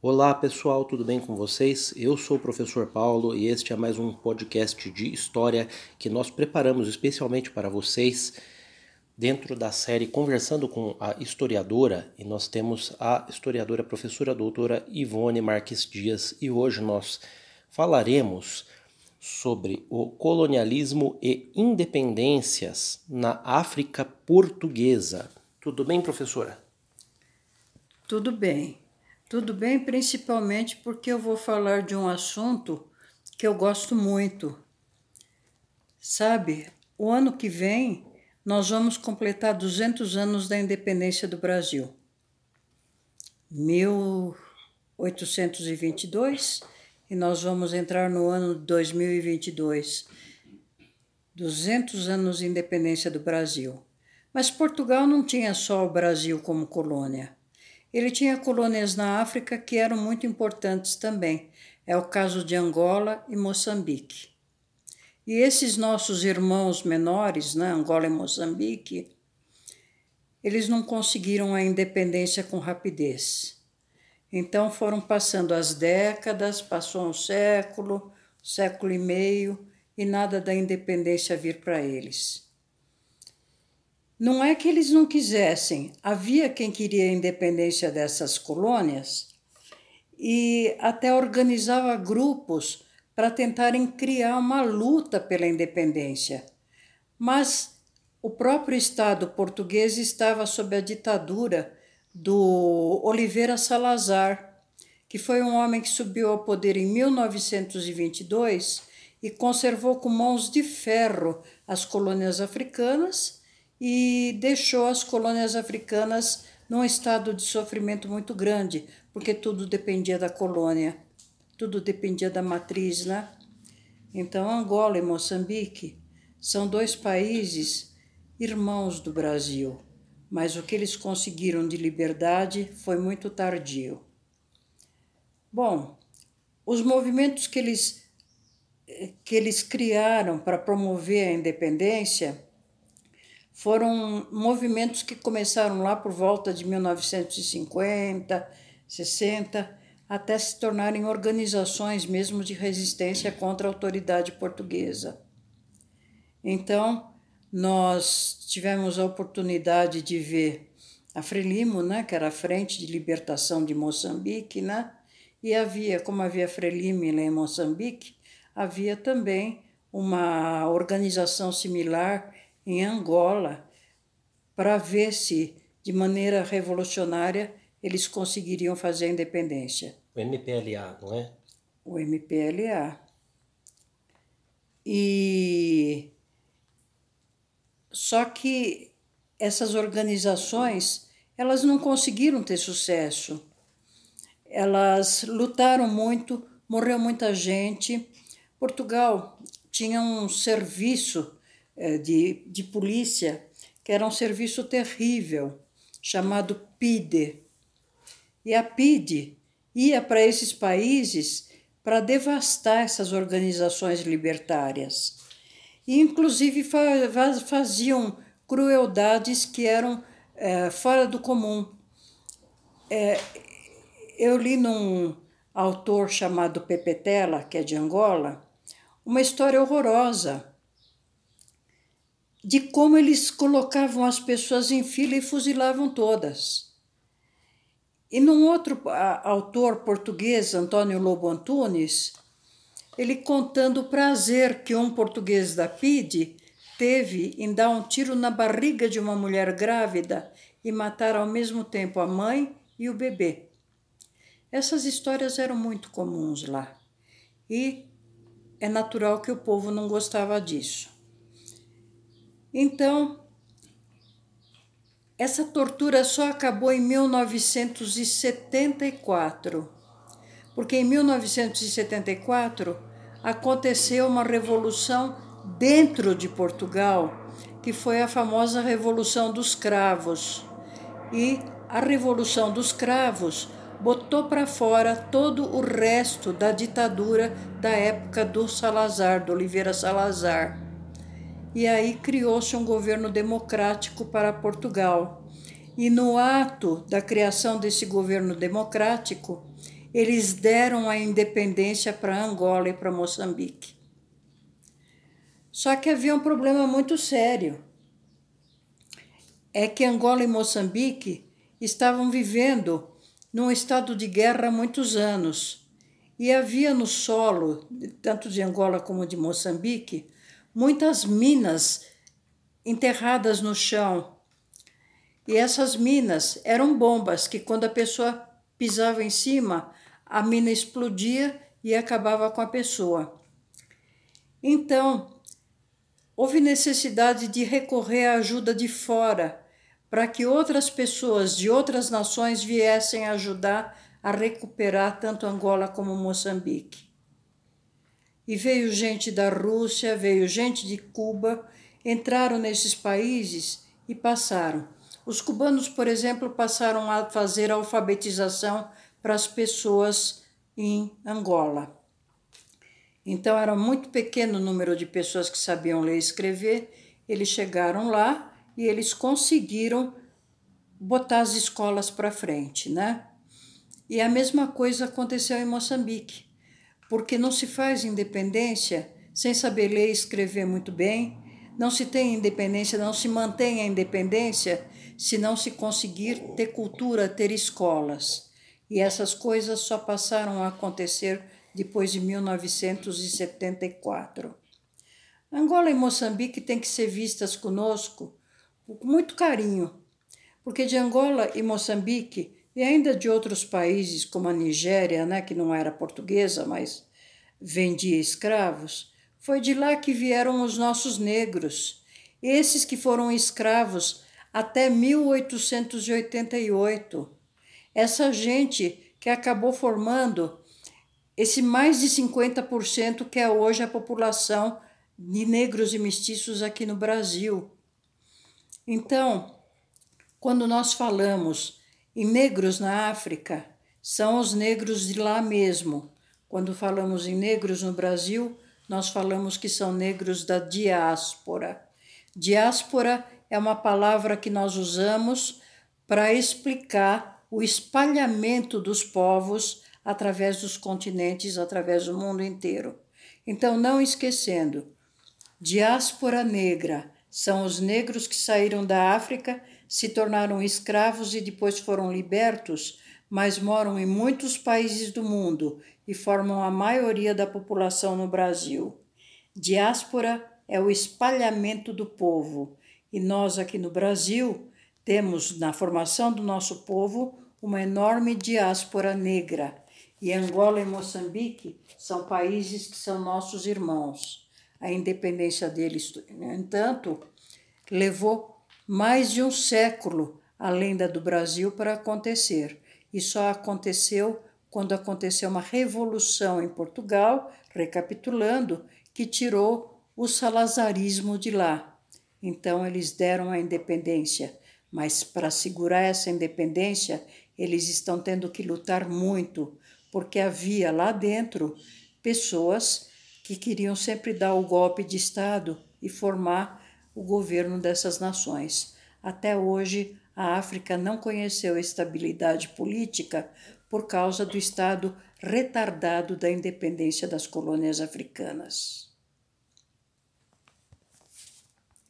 Olá pessoal, tudo bem com vocês? Eu sou o professor Paulo e este é mais um podcast de história que nós preparamos especialmente para vocês dentro da série Conversando com a Historiadora e nós temos a historiadora professora doutora Ivone Marques Dias e hoje nós falaremos sobre o colonialismo e independências na África Portuguesa. Tudo bem, professora? Tudo bem. Tudo bem, principalmente porque eu vou falar de um assunto que eu gosto muito. Sabe, o ano que vem nós vamos completar 200 anos da independência do Brasil. 1822 e nós vamos entrar no ano 2022. 200 anos de independência do Brasil. Mas Portugal não tinha só o Brasil como colônia. Ele tinha colônias na África que eram muito importantes também. É o caso de Angola e Moçambique. E esses nossos irmãos menores, né, Angola e Moçambique, eles não conseguiram a independência com rapidez. Então foram passando as décadas, passou um século, século e meio, e nada da independência vir para eles. Não é que eles não quisessem, havia quem queria a independência dessas colônias e até organizava grupos para tentarem criar uma luta pela independência. Mas o próprio Estado português estava sob a ditadura do Oliveira Salazar, que foi um homem que subiu ao poder em 1922 e conservou com mãos de ferro as colônias africanas e deixou as colônias africanas num estado de sofrimento muito grande, porque tudo dependia da colônia, tudo dependia da matriz, né? Então, Angola e Moçambique são dois países irmãos do Brasil, mas o que eles conseguiram de liberdade foi muito tardio. Bom, os movimentos que eles, que eles criaram para promover a independência foram movimentos que começaram lá por volta de 1950, 60, até se tornarem organizações mesmo de resistência contra a autoridade portuguesa. Então, nós tivemos a oportunidade de ver a Frelimo, né, que era a Frente de Libertação de Moçambique, né, e havia, como havia Frelimo em Moçambique, havia também uma organização similar em Angola para ver se, de maneira revolucionária, eles conseguiriam fazer a independência. O MPLA, não é? O MPLA. E só que essas organizações, elas não conseguiram ter sucesso. Elas lutaram muito, morreu muita gente. Portugal tinha um serviço de, de polícia, que era um serviço terrível, chamado PIDE. E a PIDE ia para esses países para devastar essas organizações libertárias. E, inclusive, faziam crueldades que eram é, fora do comum. É, eu li num autor chamado Pepetela, que é de Angola, uma história horrorosa de como eles colocavam as pessoas em fila e fuzilavam todas. E num outro autor português, Antônio Lobo Antunes, ele contando o prazer que um português da PIDE teve em dar um tiro na barriga de uma mulher grávida e matar ao mesmo tempo a mãe e o bebê. Essas histórias eram muito comuns lá. E é natural que o povo não gostava disso. Então, essa tortura só acabou em 1974, porque em 1974 aconteceu uma revolução dentro de Portugal, que foi a famosa Revolução dos Cravos. E a Revolução dos Cravos botou para fora todo o resto da ditadura da época do Salazar, do Oliveira Salazar e aí criou-se um governo democrático para Portugal. E no ato da criação desse governo democrático, eles deram a independência para Angola e para Moçambique. Só que havia um problema muito sério. É que Angola e Moçambique estavam vivendo num estado de guerra há muitos anos. E havia no solo, tanto de Angola como de Moçambique, muitas minas enterradas no chão. E essas minas eram bombas que, quando a pessoa pisava em cima, a mina explodia e acabava com a pessoa. Então, houve necessidade de recorrer à ajuda de fora para que outras pessoas de outras nações viessem ajudar a recuperar tanto Angola como Moçambique. E veio gente da Rússia, veio gente de Cuba, entraram nesses países e passaram. Os cubanos, por exemplo, passaram a fazer alfabetização para as pessoas em Angola. Então era muito pequeno o número de pessoas que sabiam ler e escrever. Eles chegaram lá e eles conseguiram botar as escolas para frente, né? E a mesma coisa aconteceu em Moçambique, porque não se faz independência sem saber ler e escrever muito bem, não se tem independência, não se mantém a independência se não se conseguir ter cultura, ter escolas. E essas coisas só passaram a acontecer depois de 1974. Angola e Moçambique têm que ser vistas conosco com muito carinho, porque de Angola e Moçambique e ainda de outros países como a Nigéria, né, que não era portuguesa, mas vendia escravos, foi de lá que vieram os nossos negros, esses que foram escravos até 1888. Essa gente que acabou formando esse mais de 50% que é hoje a população de negros e mestiços aqui no Brasil. Então, quando nós falamos em negros na África, são os negros de lá mesmo. Quando falamos em negros no Brasil, nós falamos que são negros da diáspora. Diáspora é uma palavra que nós usamos para explicar o espalhamento dos povos através dos continentes, através do mundo inteiro. Então, não esquecendo, diáspora negra são os negros que saíram da África, se tornaram escravos e depois foram libertos, mas moram em muitos países do mundo e formam a maioria da população no Brasil. Diáspora é o espalhamento do povo, e nós aqui no Brasil temos na formação do nosso povo uma enorme diáspora negra. E Angola e Moçambique são países que são nossos irmãos a independência deles. No entanto, levou mais de um século além da do Brasil para acontecer. E só aconteceu quando aconteceu uma revolução em Portugal, recapitulando, que tirou o salazarismo de lá. Então eles deram a independência, mas para segurar essa independência, eles estão tendo que lutar muito, porque havia lá dentro pessoas que queriam sempre dar o golpe de Estado e formar o governo dessas nações. Até hoje, a África não conheceu estabilidade política por causa do estado retardado da independência das colônias africanas.